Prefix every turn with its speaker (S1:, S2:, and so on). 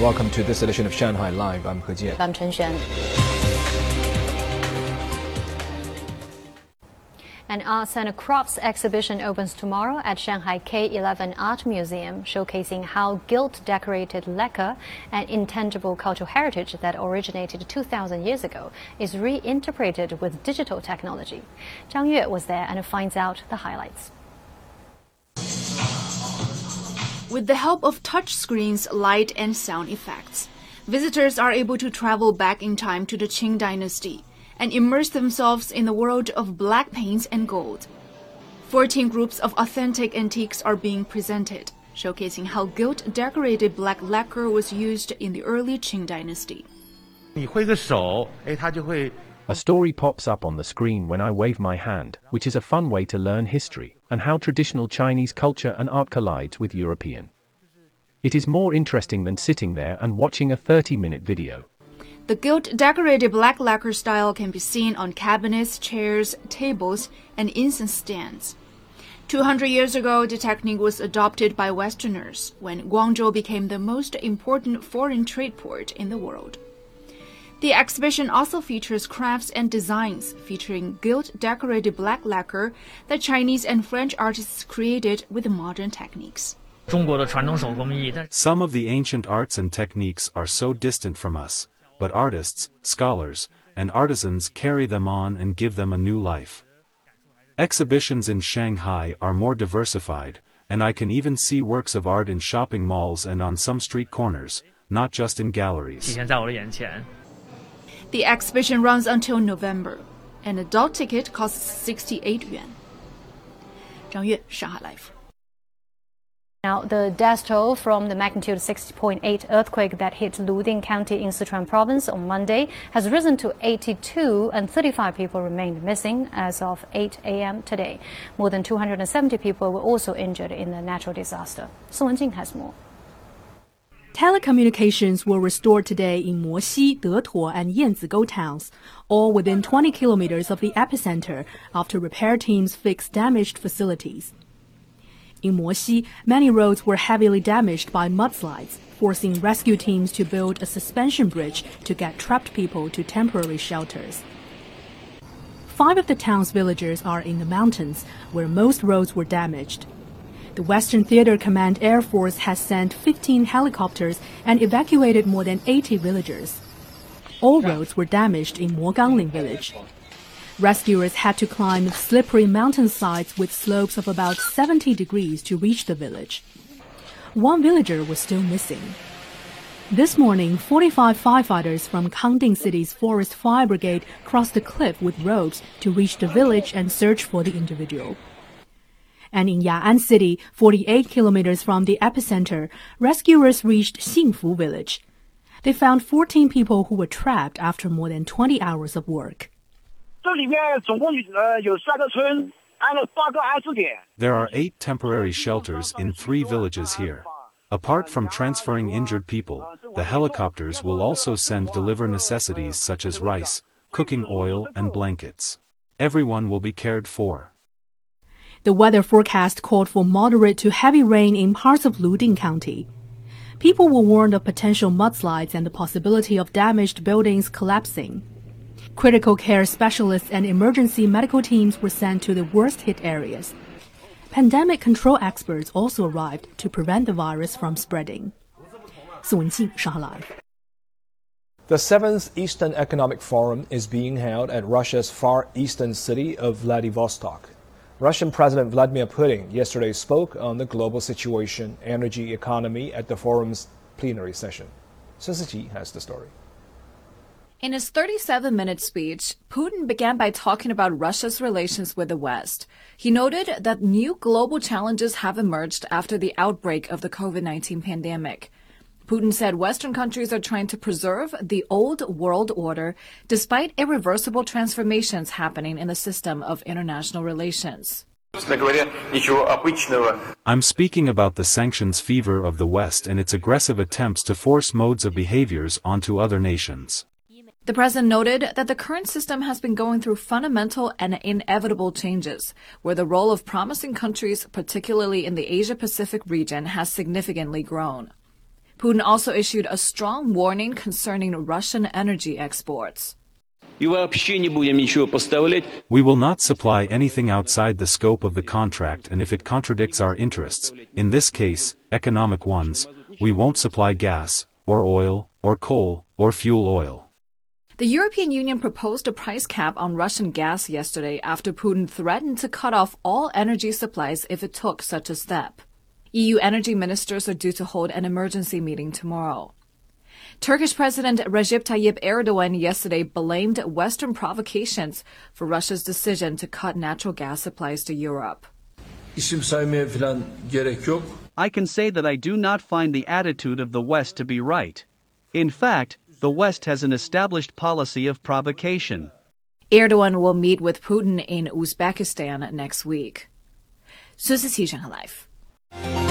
S1: Welcome to this edition of Shanghai Live. I'm He Jian.
S2: I'm Chen Xuan. An arts and crafts exhibition opens tomorrow at Shanghai K11 Art Museum, showcasing how gilt decorated lacquer, an intangible cultural heritage that originated 2,000 years ago, is reinterpreted with digital technology. Zhang Yue was there and finds out the highlights.
S3: With the help of touch screens, light, and sound effects, visitors are able to travel back in time to the Qing dynasty and immerse themselves in the world of black paints and gold. 14 groups of authentic antiques are being presented, showcasing how gilt decorated black lacquer was used in the early Qing dynasty.
S4: A story pops up on the screen when I wave my hand, which is a fun way to learn history and how traditional Chinese culture and art collides with European. It is more interesting than sitting there and watching a 30 minute video.
S3: The gilt decorated black lacquer style can be seen on cabinets, chairs, tables, and incense stands. 200 years ago, the technique was adopted by Westerners when Guangzhou became the most important foreign trade port in the world. The exhibition also features crafts and designs featuring gilt decorated black lacquer that Chinese and French artists created with modern techniques.
S5: Some of the ancient arts and techniques are so distant from us, but artists, scholars, and artisans carry them on and give them a new life. Exhibitions in Shanghai are more diversified, and I can even see works of art in shopping malls and on some street corners, not just in galleries.
S3: The exhibition runs until November. An adult ticket costs 68 yuan. Zhang Yue, Shanghai Live.
S2: Now, the death toll from the magnitude 6.8 earthquake that hit Luding County in Sichuan province on Monday has risen to 82, and 35 people remained missing as of 8 a.m. today. More than 270 people were also injured in the natural disaster. Sun Wenjing has more.
S6: Telecommunications were restored today in Moxi, Detuo, and Yanzigou towns, all within 20 kilometers of the epicenter after repair teams fixed damaged facilities. In Moxi, many roads were heavily damaged by mudslides, forcing rescue teams to build a suspension bridge to get trapped people to temporary shelters. Five of the town's villagers are in the mountains, where most roads were damaged. The Western Theater Command Air Force has sent 15 helicopters and evacuated more than 80 villagers. All roads were damaged in Mogangling village. Rescuers had to climb slippery mountainsides with slopes of about 70 degrees to reach the village. One villager was still missing. This morning, 45 firefighters from Kangding City's Forest Fire Brigade crossed the cliff with ropes to reach the village and search for the individual. And in Ya'an City, 48 kilometers from the epicenter, rescuers reached Xingfu village. They found 14 people who were trapped after more than 20 hours of work.
S5: There are eight temporary shelters in three villages here. Apart from transferring injured people, the helicopters will also send deliver necessities such as rice, cooking oil, and blankets. Everyone will be cared for.
S6: The weather forecast called for moderate to heavy rain in parts of Luding County. People were warned of potential mudslides and the possibility of damaged buildings collapsing. Critical care specialists and emergency medical teams were sent to the worst hit areas. Pandemic control experts also arrived to prevent the virus from spreading.
S1: The seventh Eastern Economic Forum is being held at Russia's far eastern city of Vladivostok. Russian President Vladimir Putin yesterday spoke on the global situation, energy, economy at the forum's plenary session. Sun has the story.
S7: In his 37 minute speech, Putin began by talking about Russia's relations with the West. He noted that new global challenges have emerged after the outbreak of the COVID 19 pandemic. Putin said Western countries are trying to preserve the old world order despite irreversible transformations happening in the system of international relations.
S5: I'm speaking about the sanctions fever of the West and its aggressive attempts to force modes of behaviors onto other nations.
S7: The president noted that the current system has been going through fundamental and inevitable changes, where the role of promising countries, particularly in the Asia Pacific region, has significantly grown. Putin also issued a strong warning concerning Russian energy exports.
S5: We will not supply anything outside the scope of the contract and if it contradicts our interests, in this case, economic ones, we won't supply gas, or oil, or coal, or fuel oil.
S7: The European Union proposed a price cap on Russian gas yesterday after Putin threatened to cut off all energy supplies if it took such a step. EU energy ministers are due to hold an emergency meeting tomorrow. Turkish President Recep Tayyip Erdogan yesterday blamed Western provocations for Russia's decision to cut natural gas supplies to Europe.
S8: I can say that I do not find the attitude of the West to be right. In fact, the West has an established policy of provocation.
S7: Erdogan will meet with Putin in Uzbekistan next week. 苏思琪，上海 Life。